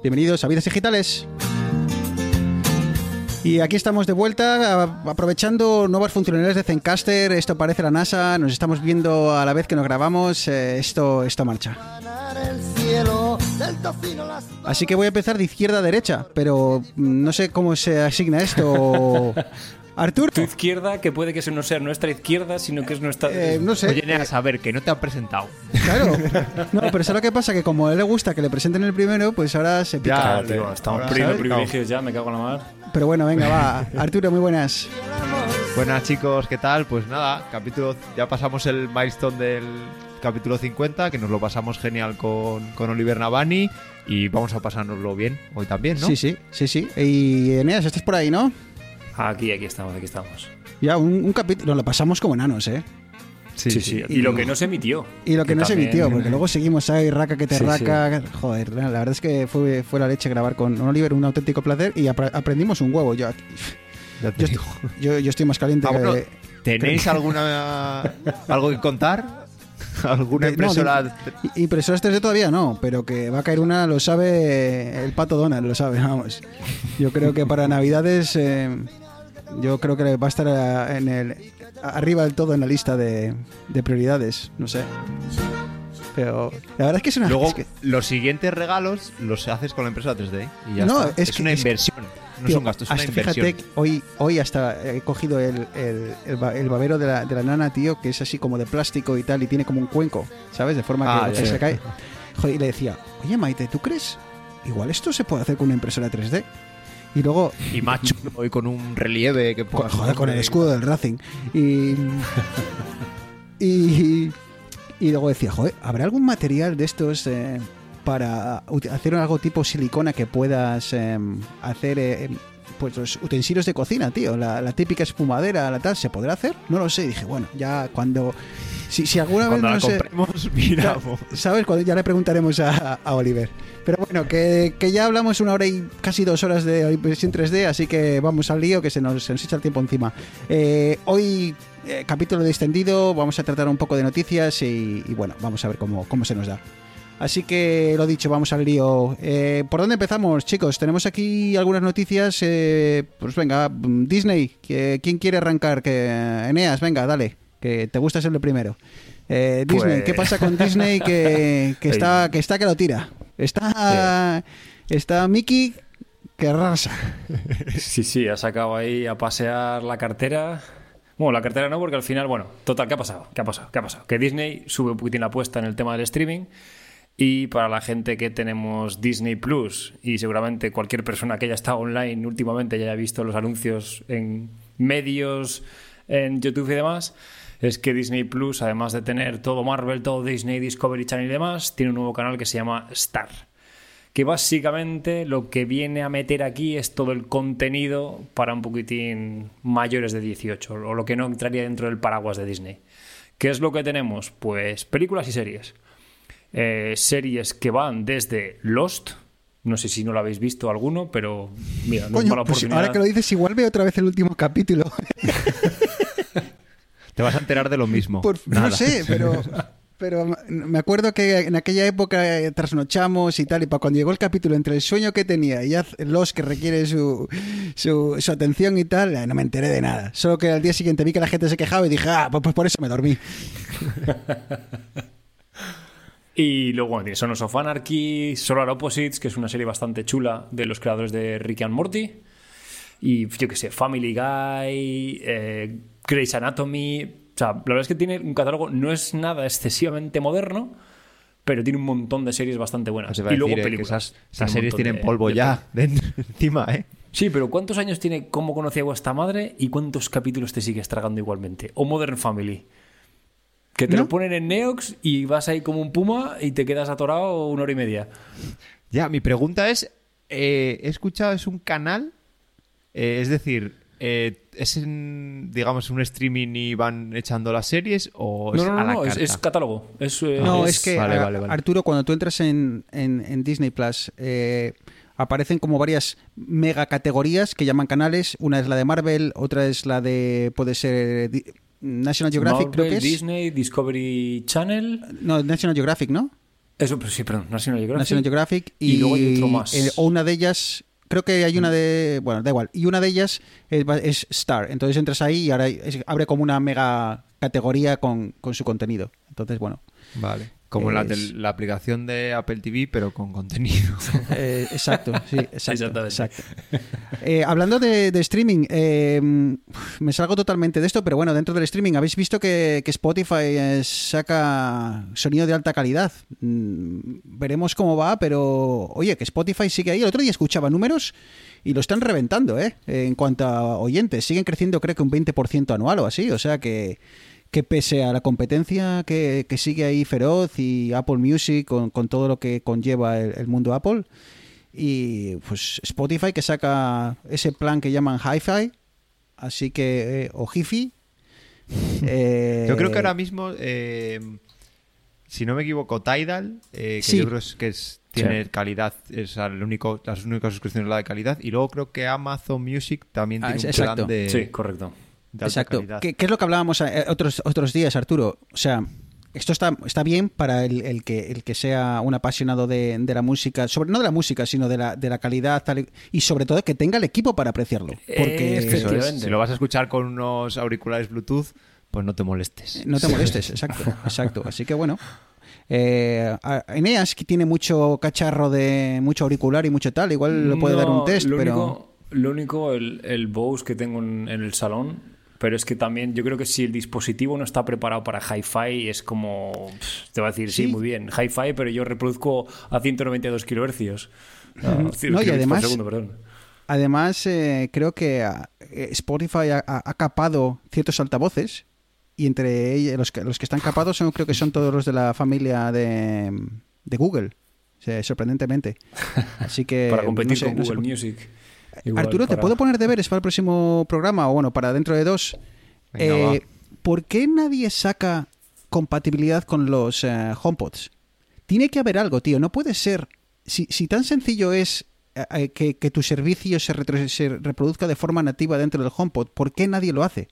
Bienvenidos a Vidas Digitales. Y aquí estamos de vuelta, aprovechando nuevas funcionalidades de Zencaster. Esto parece la NASA. Nos estamos viendo a la vez que nos grabamos. Eh, esto, esto marcha. Así que voy a empezar de izquierda a derecha, pero mm, no sé cómo se asigna esto. Arturo, Tu izquierda, que puede que eso no sea nuestra izquierda, sino que es nuestra. eh, no sé. Oye, Neas, a ver, que no te han presentado. Claro. No, pero ¿sabes lo que pasa? Que como a él le gusta que le presenten el primero, pues ahora se pica. Claro, tío, estamos privilegios ya, me cago en la mar. Pero bueno, venga, va. Arturo, muy buenas. Buenas chicos, ¿qué tal? Pues nada, capítulo, ya pasamos el milestone del capítulo 50, que nos lo pasamos genial con, con Oliver Navani y vamos a pasárnoslo bien hoy también, ¿no? Sí, sí, sí, sí. Y Eneas, estás por ahí, ¿no? Aquí, aquí estamos, aquí estamos. Ya, un, un capítulo, lo pasamos como enanos, ¿eh? Sí, sí. Y, lo que no se emitió. Y lo que, no se emitió, porque luego seguimos ahí, raca que te Sí, raca. Joder, la verdad es que fue, fue la leche grabar con Oliver, un auténtico placer, y apre- aprendimos un huevo. Yo, Ya te yo, digo. yo, yo estoy más caliente Ah, que... ¿Tenéis alguna algo que contar? ¿Alguna Eh, no, impresora? de- Impresoras 3D todavía no, pero que va a caer una, lo sabe el pato Donald, lo sabe, vamos. Yo creo que para Navidades, eh, yo creo que va a estar eh, en el, arriba del todo en la lista de, de prioridades, no sé. Pero la verdad es que es una... Luego, es que- los siguientes regalos los haces con la impresora 3D y ya No, está. es Es, que- una inversión, no Tío, es un gasto, es una inversión. Fíjate, hoy, hoy hasta he cogido el, el, el ba- el babero de la, de la nana, tío, que es así como de plástico y tal, y tiene como un cuenco, ¿sabes? De forma Ah, que, ya. se cae. Joder, y le decía, oye Maite, ¿tú crees? Igual esto se puede hacer con una impresora 3D. Y luego, Y macho, hoy con un relieve que con, joder, con el escudo del Racing. Y, y, y luego decía, joder, ¿habrá algún material de estos eh, para hacer algo tipo silicona que puedas eh, hacer eh, em, pues los utensilios de cocina, tío? La, la típica espumadera, la tal, ¿se podrá hacer? No lo sé. Y dije, bueno, ya cuando... Si, si alguna Cuando la vez no sé... compremos, mira. ¿Sabes? Cuando ya le preguntaremos a, a Oliver. Pero bueno, que, que ya hablamos una hora y casi dos horas de impresión 3D, así que vamos al lío que se nos, se nos echa el tiempo encima. Eh, hoy, eh, capítulo extendido, vamos a tratar un poco de noticias y, y bueno, vamos a ver cómo, cómo se nos da. Así que lo dicho, vamos al lío. Eh, ¿Por dónde empezamos, chicos? Tenemos aquí algunas noticias. eh, pues venga, mm, Disney. ¿Quién quiere arrancar? Que Eneas, venga, dale. Que te gusta ser el primero. Eh, Disney, Pues- ¿qué pasa con Disney que, que está que está que lo tira? Está está Mickey que arrasa. Sí, sí, ha sacado ahí a pasear la cartera. Bueno, la cartera no, porque al final, bueno, total, ¿qué ha pasado? ¿Qué ha pasado? ¿Qué ha pasado? Que Disney sube un poquitín la apuesta en el tema del streaming. Y para la gente que tenemos Disney Plus y seguramente cualquier persona que haya estado online últimamente ya haya visto los anuncios en medios, en YouTube y demás, es que Disney Plus, además de tener todo Marvel, todo Disney, Discovery Channel y demás, tiene un nuevo canal que se llama Star que básicamente lo que viene a meter aquí es todo el contenido para un poquitín mayores de 18, o lo que no entraría dentro del paraguas de Disney. ¿Qué es lo que tenemos? Pues películas y series. Eh, series que van desde Lost, no sé si no lo habéis visto alguno, pero mira, no es Coño, mala pues oportunidad. ahora que lo dices, igual veo otra vez el último capítulo. Te vas a enterar de lo mismo. Por- no sé, pero pero me acuerdo que en aquella época eh, trasnochamos y tal, y para cuando llegó el capítulo entre el sueño que tenía y haz- los que requiere su, su, su atención y tal, eh, no me enteré de nada. Solo que al día siguiente vi que la gente se quejaba y dije, ah, pues, pues por eso me dormí. Y luego Sons of Anarchy, Solar Opposites, que es una serie bastante chula de los creadores de Rick and Morty. Y yo qué sé, Family Guy, eh, Grey's Anatomy. O sea, la verdad es que tiene un catálogo, no es nada excesivamente moderno, pero tiene un montón de series bastante buenas. A y luego decir, eh, películas. esas, series tienen de- polvo de ya encima, ¿eh? Sí, pero ¿cuántos años tiene Cómo conocí a vuestra madre y cuántos capítulos te sigues tragando igualmente? O Modern Family. Que te ¿No? lo ponen en Neox y vas ahí como un puma y te quedas atorado una hora y media. Ya, mi pregunta es, eh, he escuchado, es un canal, eh, es decir, eh, ¿es en, digamos, un streaming y van echando las series o es No, no, a no, la no, es, carta? es catálogo. Es, eh, No, es, que, vale, a- vale, vale. Arturo, cuando tú entras en, en- en Disney Plus, eh, aparecen como varias mega categorías que llaman canales. Una es la de Marvel, otra es la de. puede ser. di- National Geographic, creo que Marvel, es. Disney, Discovery Channel. No, National Geographic, ¿no? Eso, pero sí, perdón, National Geographic. National Geographic. Y, Y luego hay otro más. eh, o una de ellas. Creo que hay una de. Bueno, da igual. Y una de ellas es, es Star. Entonces entras ahí y ahora es- abre como una mega categoría con, con su contenido. Entonces, bueno. Vale. Como la, la aplicación de Apple TV, pero con contenido. Eh, exacto, sí, exacto. Exactamente. exacto. Eh, hablando de, de streaming, eh, me salgo totalmente de esto, pero bueno, dentro del streaming, ¿habéis visto que, que Spotify eh, saca sonido de alta calidad? Mm, veremos cómo va, pero oye, que Spotify sigue ahí. El otro día escuchaba números y lo están reventando, ¿eh? En cuanto a oyentes, siguen creciendo creo que un 20% anual o así, o sea que que pese a la competencia que, que sigue ahí feroz y Apple Music con, con todo lo que conlleva el, el mundo Apple y pues Spotify que saca ese plan que llaman Hi-Fi así que eh, o Hi-Fi eh, Yo creo que ahora mismo, eh, si no me equivoco, Tidal, eh, que Sí. yo creo es, que es- tiene Sí. calidad, es el único, las únicas suscripciones la de calidad. Y luego creo que Amazon Music también Ah, tiene un plan de, Sí, correcto. De alta Exacto. calidad. ¿Qué, qué es lo que hablábamos eh, otros, otros días, Arturo? O sea, esto está, está bien para el, el que, el que sea un apasionado de, de la música, sobre no de la música, sino de la, de la calidad tal y, sobre todo que tenga el equipo para apreciarlo. Porque Eh, Eso es, si lo vas a escuchar con unos auriculares Bluetooth, pues no te molestes. no te molestes, exacto, exacto. Así que bueno. Eh, Eneas, que tiene mucho cacharro de mucho auricular y mucho tal, igual le puede dar un test, lo pero... Único, lo único, el, el Bose que tengo en, en el salón, pero es que también yo creo que si el dispositivo no está preparado para hi-fi, es como. Te va a decir, sí, Sí. muy bien, hi-fi, pero yo reproduzco a 192 kilohercios. Ah, No, y además- Por segundo, perdón. Además, eh, creo que ah, eh, Spotify ha, capado ciertos altavoces y entre ellos, los que, los que están capados son, creo que son todos los de la familia de, de Google, o sea, sorprendentemente. Así que para no competir sé- con no sé Google Music. Igual Arturo, ¿te puedo poner deberes para el próximo programa o bueno, para dentro de dos? Venga, Eh, ¿Por qué nadie saca compatibilidad con los eh, HomePods? Tiene que haber algo, tío. No puede ser. Si, si tan sencillo es eh, que, que tu servicio se, retro- se reproduzca de forma nativa dentro del HomePod, ¿por qué nadie lo hace?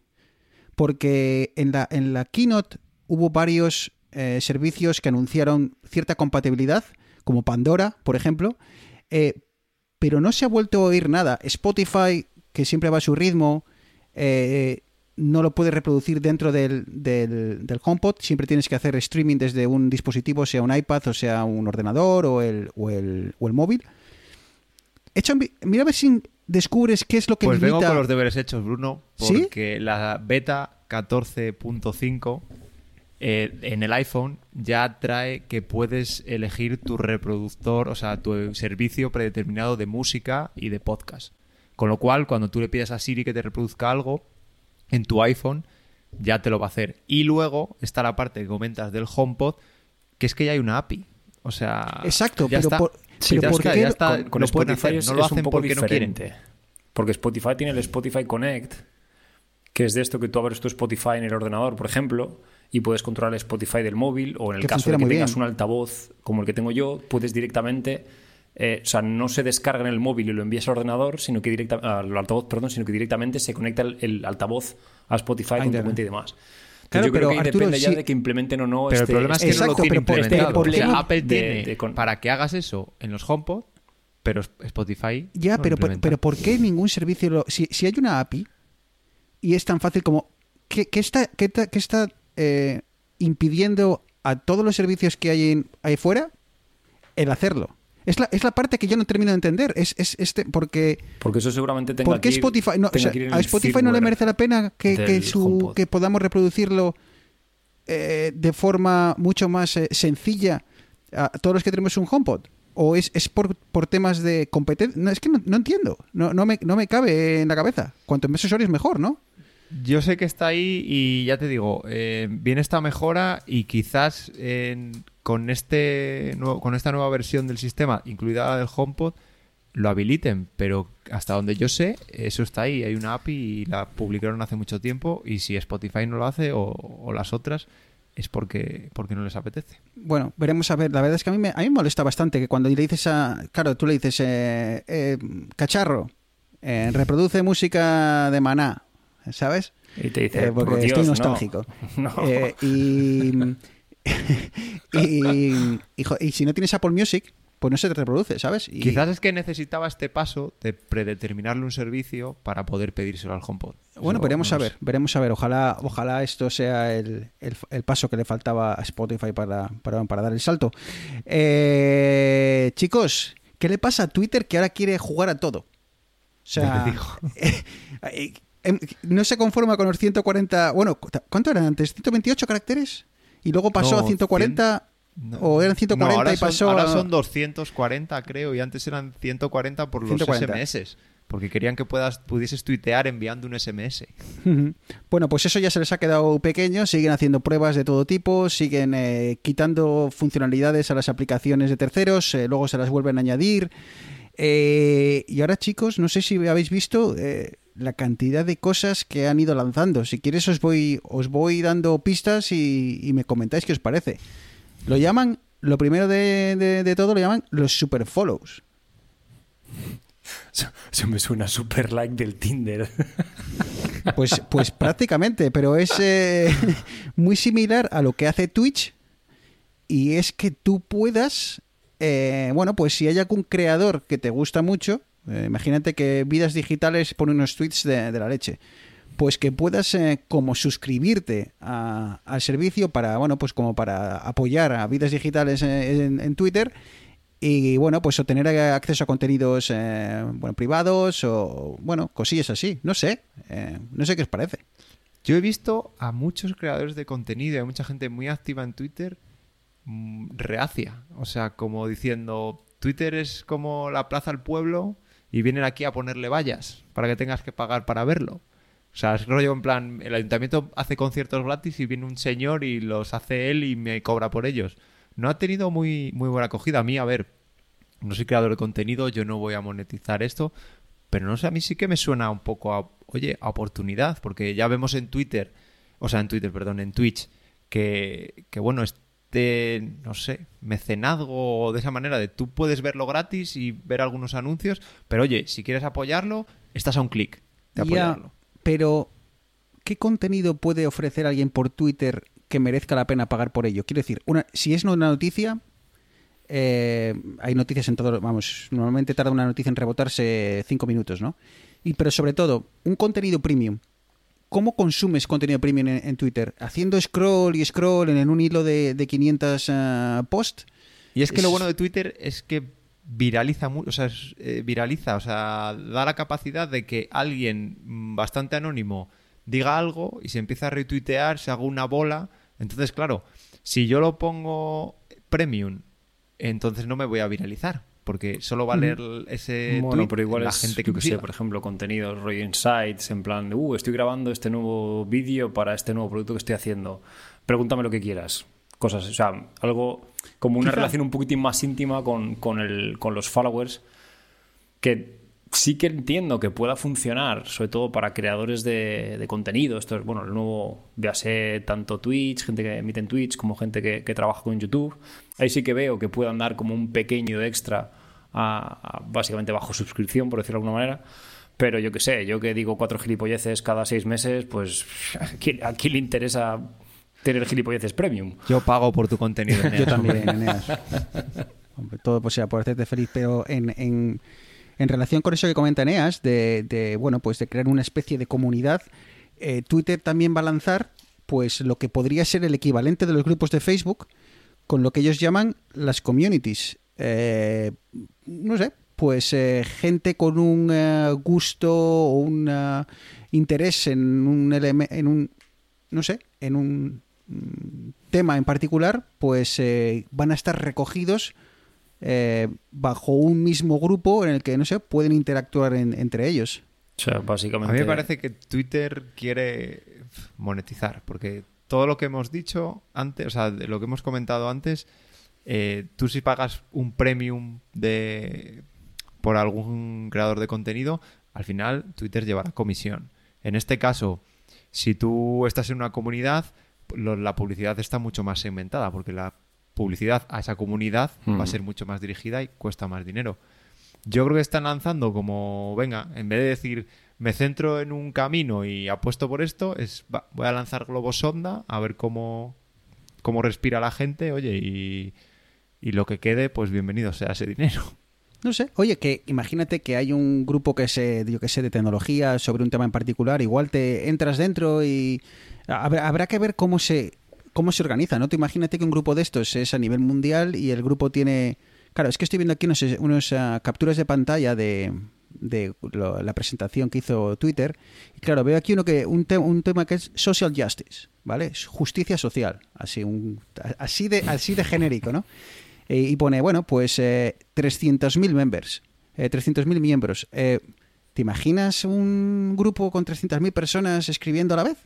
Porque en la, en la keynote hubo varios servicios que anunciaron cierta compatibilidad, como Pandora, por ejemplo, eh, pero no se ha vuelto a oír nada. Spotify, que siempre va a su ritmo, eh, no lo puede reproducir dentro del, del, del HomePod. Siempre tienes que hacer streaming desde un dispositivo, sea un iPad o sea un ordenador o el, o el, o el móvil. Mira a ver si descubres qué es lo que Pues vengo limita... con los deberes hechos, Bruno, ¿Sí? porque la beta 14.5 eh, en el iPhone ya trae que puedes elegir tu reproductor, o sea, tu servicio predeterminado de música y de podcast. Con lo cual, cuando tú le pides a Siri que te reproduzca algo en tu iPhone, ya te lo va a hacer. Y luego está la parte que comentas del HomePod, que es que ya hay una API. O sea, Exacto, ya pero está. por- Sí, pero ya ¿por está, qué ya lo- está. Con- Con, lo pueden Spotify hacer, es, no lo un hacen poco porque no quieren. Porque Spotify tiene el Spotify Connect, que es de esto que tú abres tu Spotify en el ordenador, por ejemplo, y puedes controlar el Spotify del móvil, o en el Que caso de que tengas bien. un altavoz como el que tengo yo, puedes directamente. eh, o sea, no se descarga en el móvil y lo envías al ordenador, sino que directa, al altavoz, perdón, sino que directamente se conecta el, el altavoz a Spotify con tu cuenta y demás. Claro, yo creo que ahí Arturo, depende ya de que implementen o no Pero este, el problema es que este- no lo Exacto, tiene pero por- implementado. ¿por no- Apple de- tiene de con- para que hagas eso en los HomePod, pero Spotify Ya, no lo pero, por- pero ¿por qué ningún servicio lo... Si, si hay una API y es tan fácil como... ¿Qué, qué está, qué está eh, impidiendo a todos los servicios que hay en, ahí fuera el hacerlo? Es la, es la parte que yo no termino de entender. Es, es este, porque Porque eso seguramente tenga ¿Por qué que ir- Spotify no, o sea, que a Spotify no le merece la pena que, que su, que podamos reproducirlo eh, de forma mucho más eh, sencilla a todos los que tenemos un HomePod? ¿O es, es por, por temas de competencia? No, es que no, no entiendo. No, no, me, no me cabe en la cabeza. Cuanto más usuarios mejor, ¿no? Yo sé que está ahí y ya te digo, eh, viene esta mejora y quizás con, este nuevo- con esta nueva versión del sistema, incluida la del HomePod, lo habiliten, pero hasta donde yo sé, eso está ahí. Hay una API y la publicaron hace mucho tiempo y si Spotify no lo hace o, las otras es porque, porque no les apetece. Bueno, veremos a ver. La verdad es que a mí me, a mí me molesta bastante que cuando le dices a... Claro, tú le dices, eh, eh, cacharro, reproduce música de maná, ¿sabes? Y te dice, Eh, porque "Por Dios, estoy no". nostálgico. No. Eh, y, y, y, si no tienes Apple Music, pues no se te reproduce, ¿sabes? Y- Quizás es que necesitaba este paso de predeterminarle un servicio para poder pedírselo al HomePod. Bueno, veremos no a ver, sé. veremos a ver. Ojalá, ojalá esto sea el, el- el paso que le faltaba a Spotify para, para, para dar el salto. Eh, chicos, ¿qué le pasa a Twitter que ahora quiere jugar a todo? O sea, Em, no se conforma con los 140. Bueno, ¿cuánto eran antes? ¿128 caracteres? Y luego pasó No, a 140. No. ¿O eran 140 No, ahora y son- pasó ahora a- son 240, creo, y antes eran 140 por los 140. SMS. Porque querían que puedas, pudieses tuitear enviando un SMS. Bueno, pues eso ya se les ha quedado pequeño, siguen haciendo pruebas de todo tipo, siguen eh, quitando funcionalidades a las aplicaciones de terceros, eh, luego se las vuelven a añadir. Eh, y ahora chicos, no sé si habéis visto eh, la cantidad de cosas que han ido lanzando. Si quieres os voy, os voy dando pistas y, y me comentáis qué os parece. Lo llaman, lo primero de, de- de todo lo llaman los super follows. Eso, eso me suena super like del Tinder. Pues, pues prácticamente, pero es eh, muy similar a lo que hace Twitch y es que tú puedas, eh, bueno, pues si hay algún creador que te gusta mucho, eh, imagínate que Vidas Digitales pone unos tweets de, la leche, pues que puedas eh, como suscribirte al servicio para, bueno, pues como para apoyar a Vidas Digitales eh, en, Twitter y bueno, pues obtener acceso a contenidos privados o bueno, cosillas así. No sé, no sé qué os parece. Yo he visto a muchos creadores de contenido y a mucha gente muy activa en Twitter mm, reacia. O sea, como diciendo, Twitter es como la plaza al pueblo y vienen aquí a ponerle vallas para que tengas que pagar para verlo. O sea, es rollo en plan, el ayuntamiento hace conciertos gratis y viene un señor y los hace él y me cobra por ellos. No ha tenido muy, muy buena acogida. A mí, a ver, no soy creador de contenido, yo no voy a monetizar esto, pero no sé, a mí sí que me suena un poco a, oye, a oportunidad, porque ya vemos en Twitter, o sea, en Twitter, perdón, en Twitch, que, que bueno, este, no sé, mecenazgo de esa manera de tú puedes verlo gratis y ver algunos anuncios, pero oye, si quieres apoyarlo, estás a un clic de Ya, apoyarlo. pero ¿qué contenido puede ofrecer alguien por Twitter que merezca la pena pagar por ello? Quiero decir, una, si es una noticia, eh, hay noticias en todo, vamos, normalmente tarda una noticia en rebotarse cinco minutos, ¿no? Y pero sobre todo, un contenido premium. ¿Cómo consumes contenido premium en, en Twitter? ¿Haciendo scroll y scroll en, un hilo de, de 500 eh, posts? Y es que lo bueno de Twitter es que viraliza mucho, o sea, es, eh, viraliza, o sea, da la capacidad de que alguien mm, bastante anónimo diga algo y se empieza a retuitear, se haga una bola. Entonces, claro, si yo lo pongo premium, entonces no me voy a viralizar, porque solo va a leer ese bueno, tweet pero igual la es, gente que sé, siga. por ejemplo, contenidos, rollo insights, en plan de, uh, estoy grabando este nuevo vídeo para este nuevo producto que estoy haciendo. Pregúntame lo que quieras. Cosas, o sea, algo como una Quizá- relación un poquitín más íntima con, con, el, con los followers que sí que entiendo que pueda funcionar, sobre todo para creadores de, de contenido. Esto es, bueno, el nuevo, véase tanto Twitch, gente que emite en Twitch, como gente que, que trabaja con YouTube. Ahí sí que veo que puedan dar como un pequeño extra, a, a- básicamente bajo suscripción, por decirlo de alguna manera. Pero yo qué sé, yo que digo cuatro gilipolleces cada seis meses, pues ¿a quién, a quién le interesa tener gilipolleces premium? Yo pago por tu contenido. Yo Eneas. también, Eneas. Hombre, todo pues, sea por hacerte feliz, pero en, en, en relación con eso que comenta Eneas, de, de, bueno, pues de crear una especie de comunidad, eh, Twitter también va a lanzar pues lo que podría ser el equivalente de los grupos de Facebook, con lo que ellos llaman las communities. Eh, no sé, pues eh, gente con un eh, gusto o un eh, interés en un en un no sé, en un mm, tema en particular, pues eh, van a estar recogidos eh, bajo un mismo grupo en el que, no sé, pueden interactuar en- entre ellos. O sea, A básicamente... mí me parece que Twitter quiere monetizar, porque todo lo que hemos dicho antes, o sea, de lo que hemos comentado antes, eh, tú si pagas un premium de por algún creador de contenido, al final Twitter llevará comisión. En este caso, si tú estás en una comunidad, lo- la publicidad está mucho más segmentada, porque la publicidad a esa comunidad va a Mm. ser mucho más dirigida y cuesta más dinero. Yo creo que están lanzando como, venga, en vez de decir me centro en un camino y apuesto por esto, es va, voy a lanzar globos sonda a ver cómo, cómo respira la gente, oye, y, y lo que quede, pues bienvenido sea ese dinero. No sé. Oye, que imagínate que hay un grupo que se, yo que sé, de tecnología sobre un tema en particular. Igual te entras dentro y habrá, habrá que ver cómo se cómo se organiza, ¿no? Te imagínate que un grupo de estos es a nivel mundial y el grupo tiene, claro, es que estoy viendo aquí unos, unos ah, capturas de pantalla de, la presentación que hizo Twitter y claro, veo aquí uno que un, te- un tema que es social justice, ¿vale? Justicia social, así un así de así de genérico, ¿no? Eh, y pone, bueno, pues eh, 300.000 members, eh, 300.000 miembros. Eh, ¿Te imaginas un grupo con 300.000 personas escribiendo a la vez?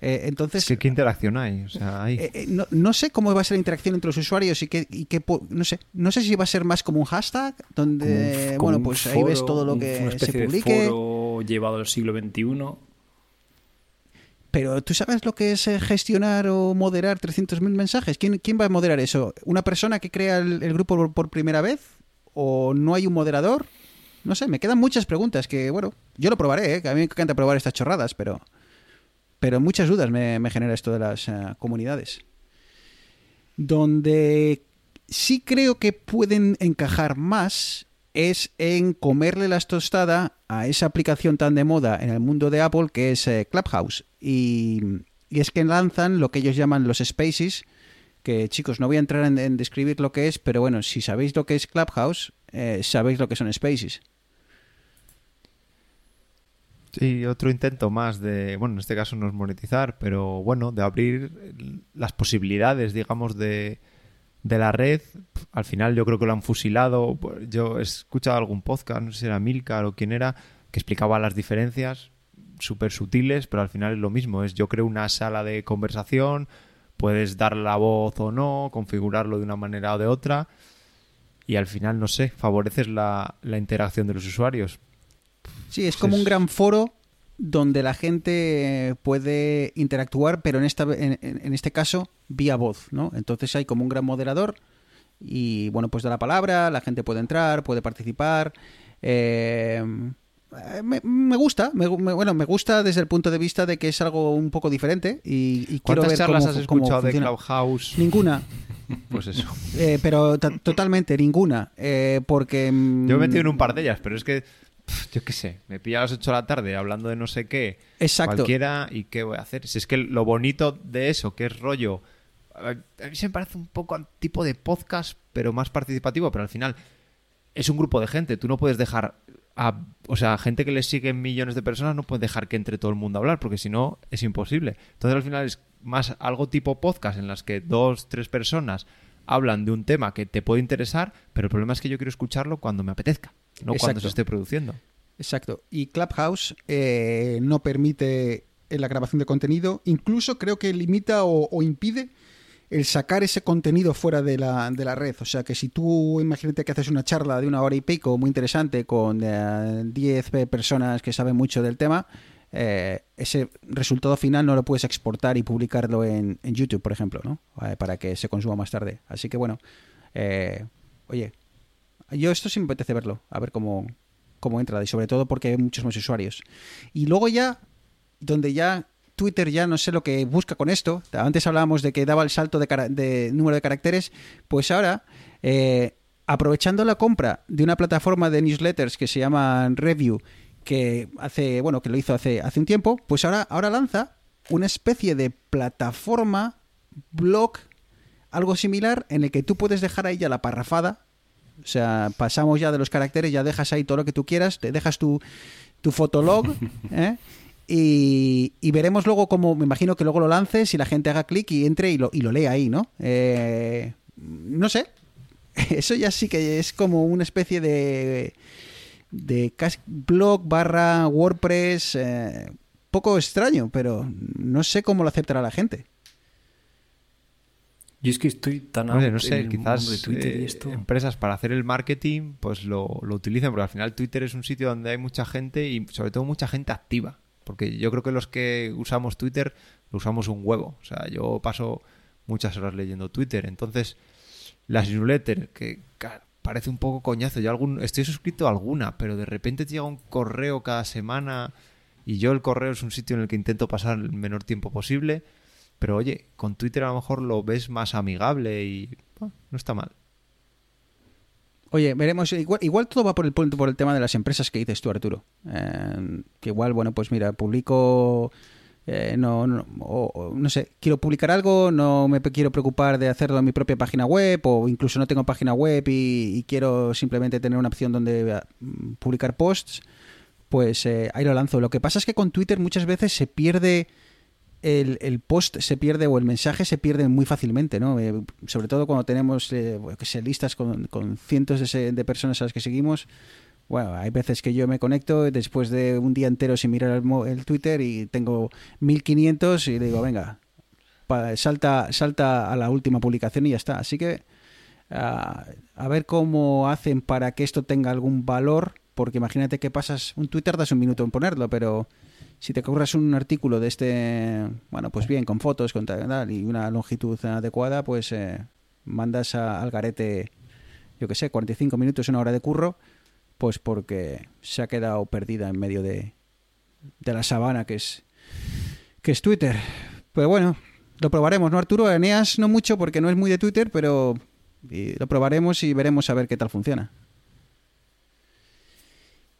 Eh, entonces, Es que qué interacción hay, o sea, hay... eh, eh, no, no sé cómo va a ser la interacción entre los usuarios y qué, y qué no sé, no sé si va a ser más como un hashtag donde, un- bueno, pues ahí ves todo lo que una se publique. de foro llevado al siglo XXI. Pero ¿tú sabes lo que es gestionar o moderar 300.000 mensajes? ¿Quién, ¿Quién va a moderar eso? ¿Una persona que crea el, el grupo por, por primera vez? ¿O no hay un moderador? No sé, me quedan muchas preguntas que, bueno, yo lo probaré, ¿eh? que a mí me encanta probar estas chorradas, pero, pero muchas dudas me, me genera esto de las eh, comunidades. Donde sí creo que pueden encajar más es en comerle las tostadas a esa aplicación tan de moda en el mundo de Apple que es eh, Clubhouse. Y, y es que lanzan lo que ellos llaman los Spaces, que chicos, no voy a entrar en, describir lo que es, pero bueno, si sabéis lo que es Clubhouse, eh, sabéis lo que son Spaces. Sí, otro intento más de, bueno, en este caso no es monetizar, pero bueno, de abrir las posibilidades, digamos, de, de la red. Al final yo creo que lo han fusilado. Yo he escuchado algún podcast, no sé si era Milcar o quién era, que explicaba las diferencias súper sutiles, pero al final es lo mismo. Es yo creo una sala de conversación, puedes darle la voz o no, configurarlo de una manera o de otra. Y al final, no sé, favoreces la, la interacción de los usuarios. Sí, es como un gran foro donde la gente puede interactuar, pero en, esta, en, en este caso vía voz, ¿no? Entonces hay como un gran moderador y, bueno, pues da la palabra, la gente puede entrar, puede participar. eh, me, me gusta, me, me- bueno, me gusta desde el punto de vista de que es algo un poco diferente y, y quiero ¿Cuántas ver charlas cómo, has escuchado de. Clubhouse? Ninguna, Pues eso. eh, pero ta- totalmente ninguna, eh, porque... mm, Yo me he metido en un par de ellas, pero es que, yo qué sé, me pilla a las 8 de la tarde hablando de no sé qué, Exacto. cualquiera, y qué voy a hacer. Si es que lo bonito de eso, que es rollo, a mí se me parece un poco al tipo de podcast, pero más participativo, pero al final es un grupo de gente, tú no puedes dejar a, o sea, gente que le siguen millones de personas no puedes dejar que entre todo el mundo a hablar, porque si no es imposible. Entonces al final es más algo tipo podcast en las que dos, tres personas hablan de un tema que te puede interesar, pero el problema es que yo quiero escucharlo cuando me apetezca, no cuando se esté produciendo. Exacto. Y Clubhouse eh, no permite eh, la grabación de contenido. Incluso creo que limita o, o impide el sacar ese contenido fuera de la, de la red. O sea que si tú imagínate que haces una charla de una hora y pico muy interesante con eh, 10 personas que saben mucho del tema, eh, ese resultado final no lo puedes exportar y publicarlo en, en YouTube, por ejemplo, ¿no? Eh, para que se consuma más tarde. Así que bueno, eh, oye, yo esto sí me apetece verlo, a ver cómo, cómo entra, y sobre todo porque hay muchos más usuarios. Y luego ya, donde ya Twitter ya no sé lo que busca con esto, antes hablábamos de que daba el salto de, número de caracteres, pues ahora, eh, aprovechando la compra de una plataforma de newsletters que se llama Review, que hace, bueno, que lo hizo hace, hace un tiempo, pues ahora, ahora lanza una especie de plataforma, blog, algo similar, en el que tú puedes dejar ahí ya la parrafada, o sea, pasamos ya de los caracteres, ya dejas ahí todo lo que tú quieras, te dejas tu, tu fotolog, ¿eh? Y, y veremos luego cómo, me imagino que luego lo lances y la gente haga clic y entre y lo, y lo lea ahí, ¿no? Eh, no sé. Eso ya sí que es como una especie de, de blog barra WordPress, eh, poco extraño, pero no sé cómo lo aceptará la gente. Yo es que estoy tan No sé, out no sé, en el mundo quizás de Twitter y eh, empresas para hacer el marketing pues lo, lo utilicen, porque al final Twitter es un sitio donde hay mucha gente y sobre todo mucha gente activa. Porque yo creo que los que usamos Twitter lo usamos un huevo. O sea, yo paso muchas horas leyendo Twitter. Entonces, las newsletters, que parece un poco coñazo. Yo algún, estoy suscrito a alguna, pero de repente te llega un correo cada semana y yo el correo es un sitio en el que intento pasar el menor tiempo posible. Pero oye, con Twitter a lo mejor lo ves más amigable y ah, no está mal. Oye, veremos. Igual, igual todo va por el punto, por el tema de las empresas que dices tú, Arturo. Eh, que igual, bueno, pues mira, publico. eh, no, no, o- no sé, quiero publicar algo, no me quiero preocupar de hacerlo en mi propia página web, o incluso no tengo página web y, quiero simplemente tener una opción donde eh, publicar posts, pues eh, ahí lo lanzo. Lo que pasa es que con Twitter muchas veces se pierde el, post se pierde o el mensaje se pierde muy fácilmente, ¿no? Eh, sobre todo cuando tenemos eh, que sé, listas con, cientos de, se- de personas a las que seguimos. Bueno, hay veces que yo me conecto después de un día entero sin mirar el, el Twitter y tengo 1500 y digo, venga, salta, salta a la última publicación y ya está. Así que ah, a ver cómo hacen para que esto tenga algún valor, porque imagínate que pasas un Twitter, das un minuto en ponerlo, pero si te curras un artículo de este, bueno, pues bien, con fotos, con tal, y una longitud adecuada, pues eh, mandas al garete, yo que sé, 45 minutos, una hora de curro, pues porque se ha quedado perdida en medio de, de la sabana que es, que es Twitter. Pero bueno, lo probaremos, ¿no, Arturo? Eneas no mucho porque no es muy de Twitter, pero lo probaremos y veremos a ver qué tal funciona.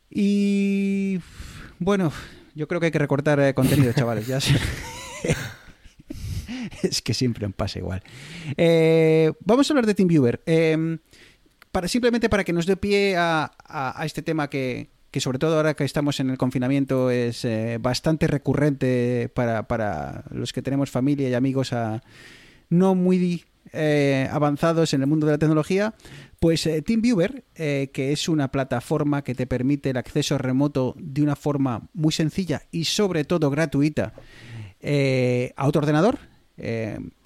Y bueno, yo creo que hay que recortar eh, contenido, chavales. Es que siempre pasa igual. Eh, vamos a hablar de TeamViewer. Eh, simplemente para que nos dé pie a, a- a este tema que, que sobre todo ahora que estamos en el confinamiento es eh, bastante recurrente para, para los que tenemos familia y amigos a, no muy eh, avanzados en el mundo de la tecnología, pues eh, TeamViewer, eh, que es una plataforma que te permite el acceso remoto de una forma muy sencilla y sobre todo gratuita a otro ordenador.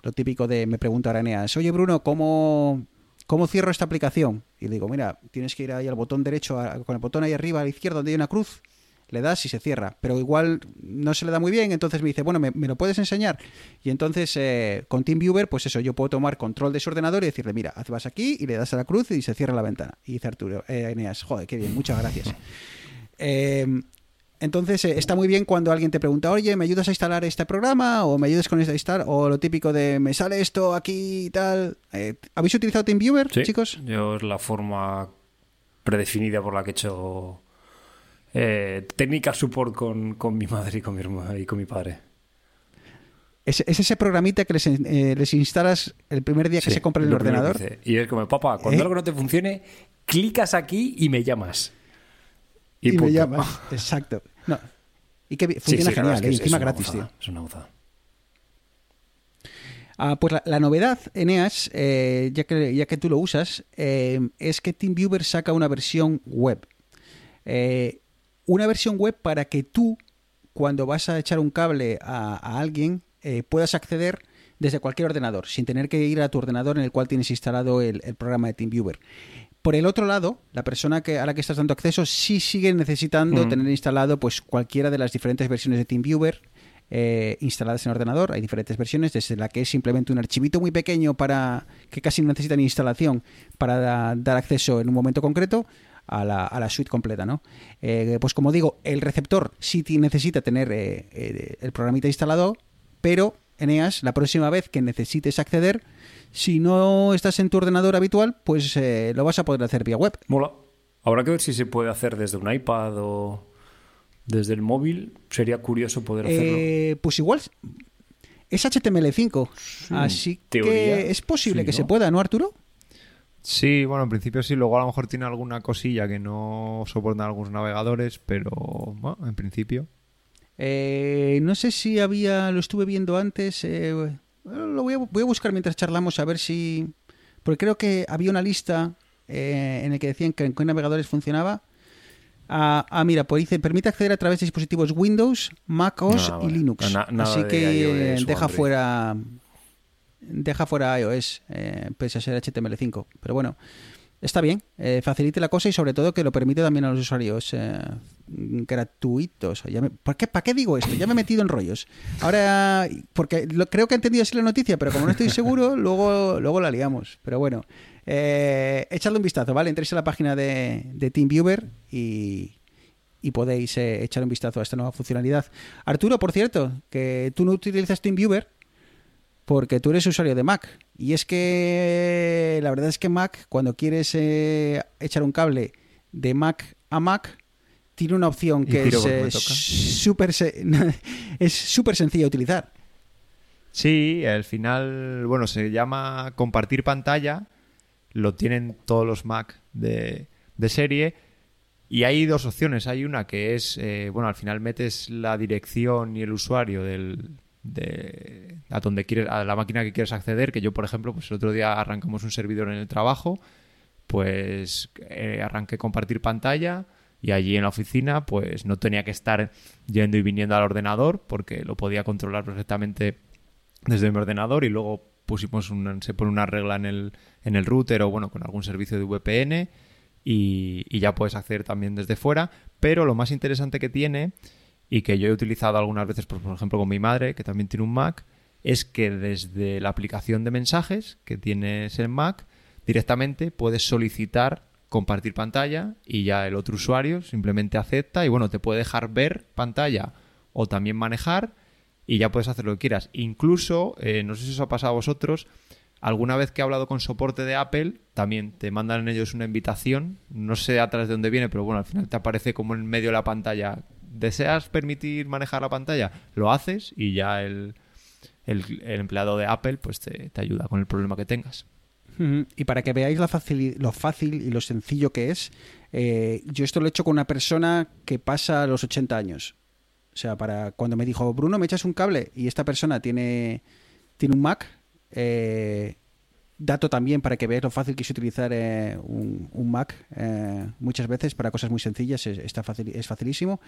Lo típico de me pregunta Araneas, oye Bruno, ¿cómo, ¿cómo cierro esta aplicación? Y digo, mira, tienes que ir ahí al botón derecho, con el botón ahí arriba a la izquierda donde hay una cruz, le das y se cierra. Pero igual no se le da muy bien, entonces me dice, bueno, ¿me, me lo puedes enseñar? Y entonces eh, con TeamViewer, pues eso, yo puedo tomar control de su ordenador y decirle, mira, haz- vas aquí y le das a la cruz y se cierra la ventana. Y dice Arturo, eh, Eneas, joder, qué bien, muchas gracias. Eh, entonces eh, está muy bien cuando alguien te pregunta, oye, ¿me ayudas a instalar este programa? O me ayudas con esta instalar, o lo típico de me sale esto aquí y tal. Eh, ¿Habéis utilizado TeamViewer, Sí, chicos? Yo es la forma predefinida por la que he hecho eh, técnica support con, con mi madre y con mi hermana y con mi padre. Es, es ese programita que les, eh, les instalas el primer día que Sí, se compra el ordenador. Y es como, papá, cuando ¿Eh? algo no te funcione, clicas aquí y me llamas. Y, me llamas. Exacto. No. Y que Sí, funciona sí, la genial, es que eh, es- encima gratis, gozada, tío. Es una gozada. Ah, pues la, la novedad, Eneas, eh, ya, que, ya que tú lo usas, eh, es que TeamViewer saca una versión web. Eh, una versión web para que tú, cuando vas a echar un cable a, a alguien, eh, puedas acceder desde cualquier ordenador, sin tener que ir a tu ordenador en el cual tienes instalado el, el programa de TeamViewer. Por el otro lado, la persona que, a la que estás dando acceso sí sigue necesitando Mm. tener instalado pues cualquiera de las diferentes versiones de TeamViewer eh, instaladas en ordenador. Hay diferentes versiones, desde la que es simplemente un archivito muy pequeño para que casi no necesita ni instalación para da- dar acceso en un momento concreto a la, a la suite completa, ¿no? Eh, pues como digo, el receptor sí necesita tener eh, eh, el programita instalado, pero Eneas, la próxima vez que necesites acceder, si no estás en tu ordenador habitual, pues eh, lo vas a poder hacer vía web. Mola. Habrá que ver si se puede hacer desde un iPad o desde el móvil. Sería curioso poder hacerlo. Eh, pues igual es HTML5, así teoría, que es posible sí, que ¿no? se pueda, ¿no, Arturo? Sí, bueno, en principio sí, luego a lo mejor tiene alguna cosilla que no soportan algunos navegadores, pero bueno, en principio. Eh, no sé si había, lo estuve viendo antes, eh, bueno, lo voy a, voy a buscar mientras charlamos a ver si... Porque creo que había una lista eh, en la que decían que en qué navegadores funcionaba. Ah, ah, mira, pues dice, permite acceder a través de dispositivos Windows, Mac OS y vale. Linux. Na- Así de que iOS o deja Android. fuera... deja fuera iOS, eh, pese a ser HTML5. Pero bueno, está bien, eh, facilite la cosa y sobre todo que lo permite también a los usuarios eh, gratuitos. Ya me- ¿por qué, ¿Para qué digo esto? Ya me he metido en rollos. Ahora, porque creo que he entendido así la noticia, pero como no estoy seguro, luego, luego la liamos. Pero bueno, eh, echadle un vistazo, ¿vale? Entréis a la página de, de TeamViewer y, y podéis eh, echar un vistazo a esta nueva funcionalidad. Arturo, por cierto, que tú no utilizas TeamViewer porque tú eres usuario de Mac. Y es que la verdad es que Mac, cuando quieres eh, echar un cable de Mac a Mac, tiene una opción que es eh, toca. súper es sencilla de utilizar. Sí, al final, bueno, se llama compartir pantalla. Lo tienen todos los Mac de, de serie. Y hay dos opciones. Hay una que es, eh, bueno, al final metes la dirección y el usuario del, de, a donde quieres, a la máquina que quieres acceder. Que yo, por ejemplo, pues el otro día arrancamos un servidor en el trabajo. Pues eh, arranqué compartir pantalla y allí en la oficina pues no tenía que estar yendo y viniendo al ordenador porque lo podía controlar perfectamente desde mi ordenador y luego pusimos un, se pone una regla en el, en el router o bueno con algún servicio de VPN y, y ya puedes acceder también desde fuera pero lo más interesante que tiene y que yo he utilizado algunas veces por, ejemplo con mi madre que también tiene un Mac es que desde la aplicación de mensajes que tienes en Mac directamente puedes solicitar compartir pantalla y ya el otro usuario simplemente acepta y bueno te puede dejar ver pantalla o también manejar y ya puedes hacer lo que quieras. Incluso, eh, no sé si os ha pasado a vosotros, alguna vez que he hablado con soporte de Apple, también te mandan ellos una invitación, no sé a través de dónde viene, pero bueno, al final te aparece como en medio de la pantalla. ¿Deseas permitir manejar la pantalla? Lo haces y ya el, el, empleado de Apple pues te, te ayuda con el problema que tengas. Y para que veáis lo fácil y lo sencillo que es, eh, yo esto lo he hecho con una persona que pasa los 80 años. O sea, para cuando me dijo, Bruno, ¿me echas un cable? Y esta persona tiene, tiene un Mac. eh, dato también para que veáis lo fácil que es utilizar eh, un, Mac eh, muchas veces para cosas muy sencillas, es, está facil- es facilísimo.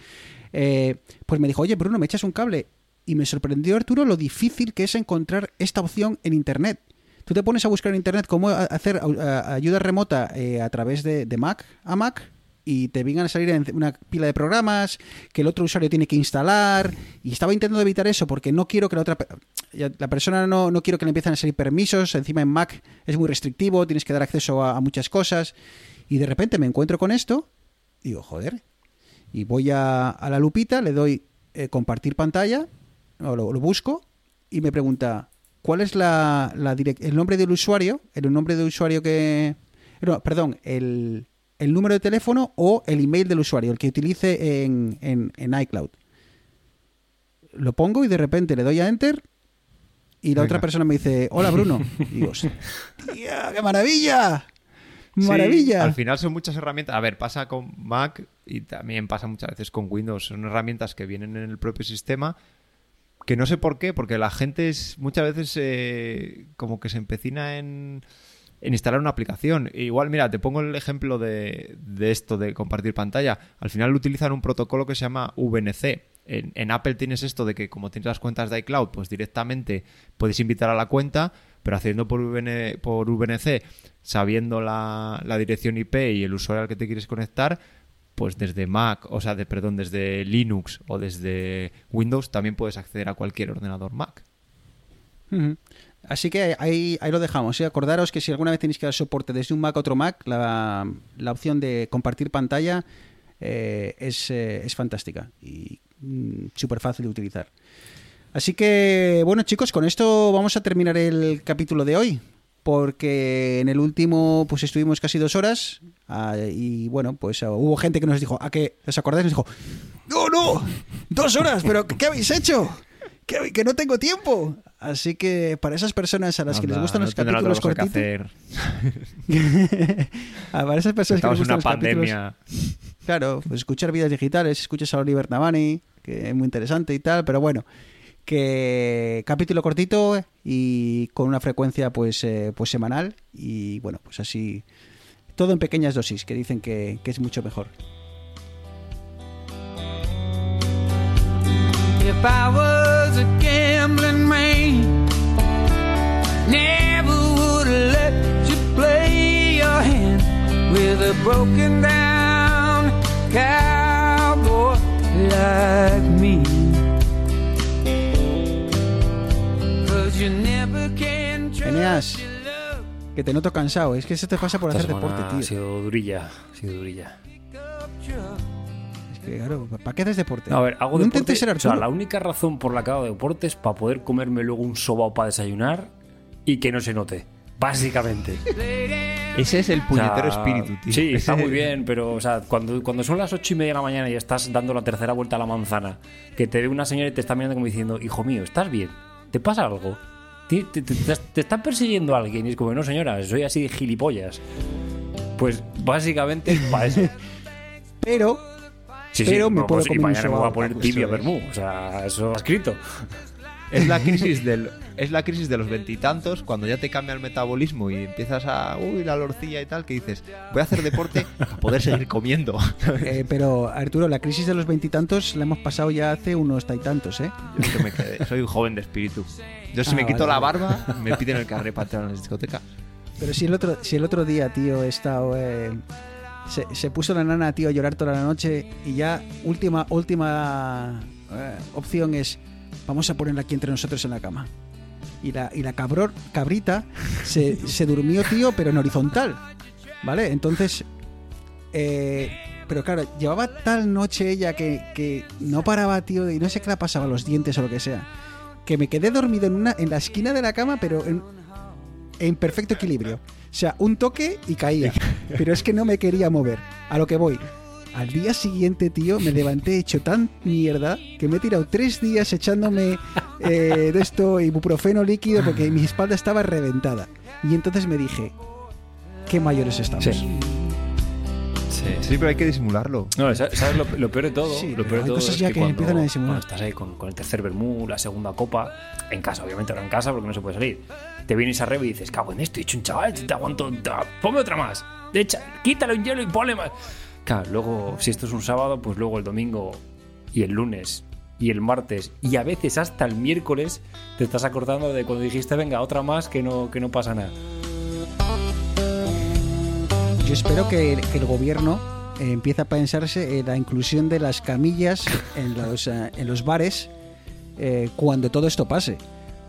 Eh, pues me dijo, oye, Bruno, ¿me echas un cable? Y me sorprendió, Arturo, lo difícil que es encontrar esta opción en Internet. Tú te pones a buscar en Internet cómo hacer ayuda remota eh, a través de Mac a Mac y te vengan a salir una pila de programas que el otro usuario tiene que instalar y estaba intentando evitar eso porque no quiero que la otra la persona no, no quiero que le empiecen a salir permisos encima en Mac es muy restrictivo tienes que dar acceso a, muchas cosas y de repente me encuentro con esto y digo joder y voy a, a la lupita le doy eh, compartir pantalla o lo, busco y me pregunta cuál es la, la direc- el nombre del usuario el nombre del usuario que perdón el, el número de teléfono o el email del usuario el que utilice en, en, en iCloud lo pongo y de repente le doy a enter y la Venga. otra persona me dice hola Bruno y digo "Hostia, qué maravilla Sí, maravilla al final son muchas herramientas. A ver, pasa con Mac y también pasa muchas veces con Windows. Son herramientas que vienen en el propio sistema que no sé por qué, porque la gente es, muchas veces eh, como que se empecina en, en instalar una aplicación. E igual, mira, te pongo el ejemplo de, esto de compartir pantalla. Al final utilizan un protocolo que se llama VNC. En, Apple tienes esto de que como tienes las cuentas de iCloud, pues directamente puedes invitar a la cuenta, pero haciendo por, VN por VNC, sabiendo la, dirección IP y el usuario al que te quieres conectar, pues desde Mac, o sea, de, perdón, desde Linux o desde Windows también puedes acceder a cualquier ordenador Mac. Así que ahí, ahí lo dejamos. ¿eh? Acordaros que si alguna vez tenéis que dar soporte desde un Mac a otro Mac, la, la opción de compartir pantalla eh, es, eh, es fantástica y súper fácil de utilizar. Así que, bueno chicos, con esto vamos a terminar el capítulo de hoy. Porque en el último, pues estuvimos casi dos horas. ah, y bueno, pues ah, hubo gente que nos dijo, ¿a qué? ¿Os acordáis? Nos dijo, ¡No, no! ¡Dos horas! ¿Pero qué habéis hecho? Que no tengo tiempo. Así que para esas personas a las que les gustan no los capítulos que cortitos. hacer. Ah, para esas personas que les Estamos en gustan una los capítulos. pandemia. Claro, pues escuchar vidas digitales, escuchas a Oliver Navani, que es muy interesante y tal, pero bueno, que capítulo cortito y con una frecuencia pues, eh, pues semanal y bueno, pues así todo en pequeñas dosis, que dicen que, que es mucho mejor. If I was never would let you play your hand with a broken down cowboy like me. Cause you never can trust. Que te noto cansado. Es que eso te pasa por Esta hacer deporte, Ha tío. sido durilla, ha sido durilla. Es que, claro, ¿para qué haces deporte? No, a ver, hago no deporte. intentes ser o sea, la única razón por la que hago deporte es para poder comerme luego un sobao para desayunar y que no se note. Básicamente. Ese es el O sea, puñetero espíritu, tío. Sí, está muy bien, pero o sea, cuando, cuando son las ocho y media de la mañana y estás dando la tercera vuelta a la manzana, que te ve una señora y te está mirando como diciendo, hijo mío, ¿estás bien? ¿Te pasa algo? ¿Te, te, te- te- te está persiguiendo alguien? Y es como, no señora, soy así de gilipollas. Pues básicamente para eso. Pero, Sí, Pero sí, me no, puedo pues, y comer mañana me voy a poner es. vermú. O sea, eso ha escrito. Es la crisis del es la crisis de los veintitantos cuando ya te cambia el metabolismo y empiezas a uy la lorcilla y tal que dices voy a hacer deporte para poder seguir comiendo. eh, pero Arturo, la crisis de los veintitantos la hemos pasado ya hace unos taitantos, ¿eh? Yo es que me quedé- soy un joven de espíritu. Yo si Ah, me quito vale, la barba me piden el carré para entrar en la discoteca. Pero si el otro, si el otro día, tío, he estado. eh, se, se puso la nana, tío, a llorar toda la noche y ya última, última eh, opción es vamos a ponerla aquí entre nosotros en la cama. Y la, y la cabror, cabrita se, se durmió, tío, pero en horizontal. ¿Vale? Entonces. eh, pero claro, llevaba tal noche ella que, que no paraba, tío, y no sé qué le pasaba los dientes o lo que sea. Que me quedé dormido en, una, en la esquina de la cama, pero en, en perfecto equilibrio. O sea, un toque y caía. Pero es que no me quería mover. A lo que voy. Al día siguiente, tío, me levanté hecho tan mierda que me he tirado tres días echándome eh, de esto ibuprofeno líquido porque mi espalda estaba reventada. Y entonces me dije, qué mayores estamos. Sí. Sí. Sí, pero hay que disimularlo. No, ¿sabes lo, lo peor de todo? Sí, lo peor de hay todo cosas es ya que, que cuando, empiezan a disimular. cuando estás ahí con, con el tercer vermú, la segunda copa, en casa, obviamente ahora en casa porque no se puede salir. Te vienes a Rev y dices, cago en esto, he hecho un chaval, te aguanto, ta- ponme otra más. Echa, quítale un hielo y ponle más. Claro, luego, si esto es un sábado, pues luego el domingo y el lunes y el martes y a veces hasta el miércoles te estás acordando de cuando dijiste, venga, otra más que no, que no pasa nada. Yo espero que, el gobierno eh, empiece a pensarse en la inclusión de las camillas en los, eh, en los bares eh, cuando todo esto pase.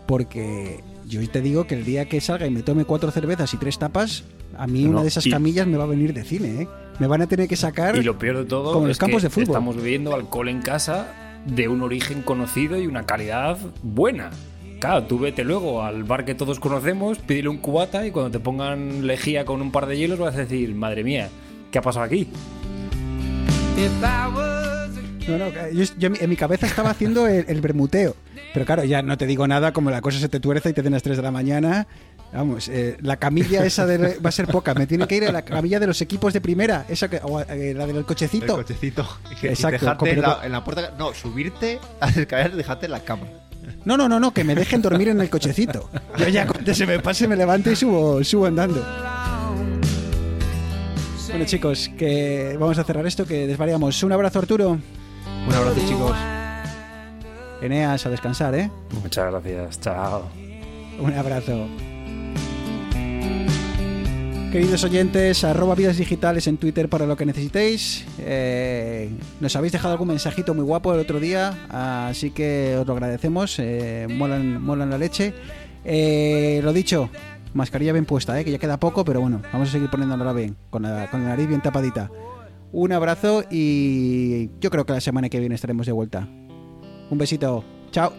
Porque yo te digo que el día que salga y me tome cuatro cervezas y tres tapas, a mí No, una de esas y- camillas me va a venir de cine. ¿eh? Me van a tener que sacar. Y lo peor de todo como en los es campos que de fútbol. estamos bebiendo alcohol en casa de un origen conocido y una calidad buena. Claro, tú vete luego al bar que todos conocemos, pídele un cubata y cuando te pongan lejía con un par de hielos vas a decir, madre mía, ¿qué ha pasado aquí? No, no, yo, yo en mi cabeza estaba haciendo el, el bermuteo. Pero claro, ya no te digo nada, como la cosa se te tuerza y te den las 3 de la mañana. Vamos, eh, la camilla esa de- va a ser poca. Me tiene que ir a la camilla de los equipos de primera, esa que, o, eh, la del El cochecito. cochecito. Y, que- y Exacto, dejarte en la, en la puerta. No, subirte a las escaleras y dejarte en la cama. No, no, no, no, que me dejen dormir en el cochecito. Yo ya cuando se me pase me levanto y subo, subo andando. Bueno chicos, que vamos a cerrar esto, que desvariamos. Un abrazo Arturo. Un abrazo, chicos. Eneas, a descansar, ¿eh? Muchas gracias, chao. Un abrazo. Queridos oyentes, arroba vidas digitales en Twitter para lo que necesitéis. Eh, nos habéis dejado algún mensajito muy guapo el otro día, así que os lo agradecemos. eh, molan, molan la leche. Eh, lo dicho, mascarilla bien puesta, eh, que ya queda poco, pero bueno, vamos a seguir poniéndola bien, con la, con la nariz bien tapadita. Un abrazo y yo creo que la semana que viene estaremos de vuelta. Un besito. Chao.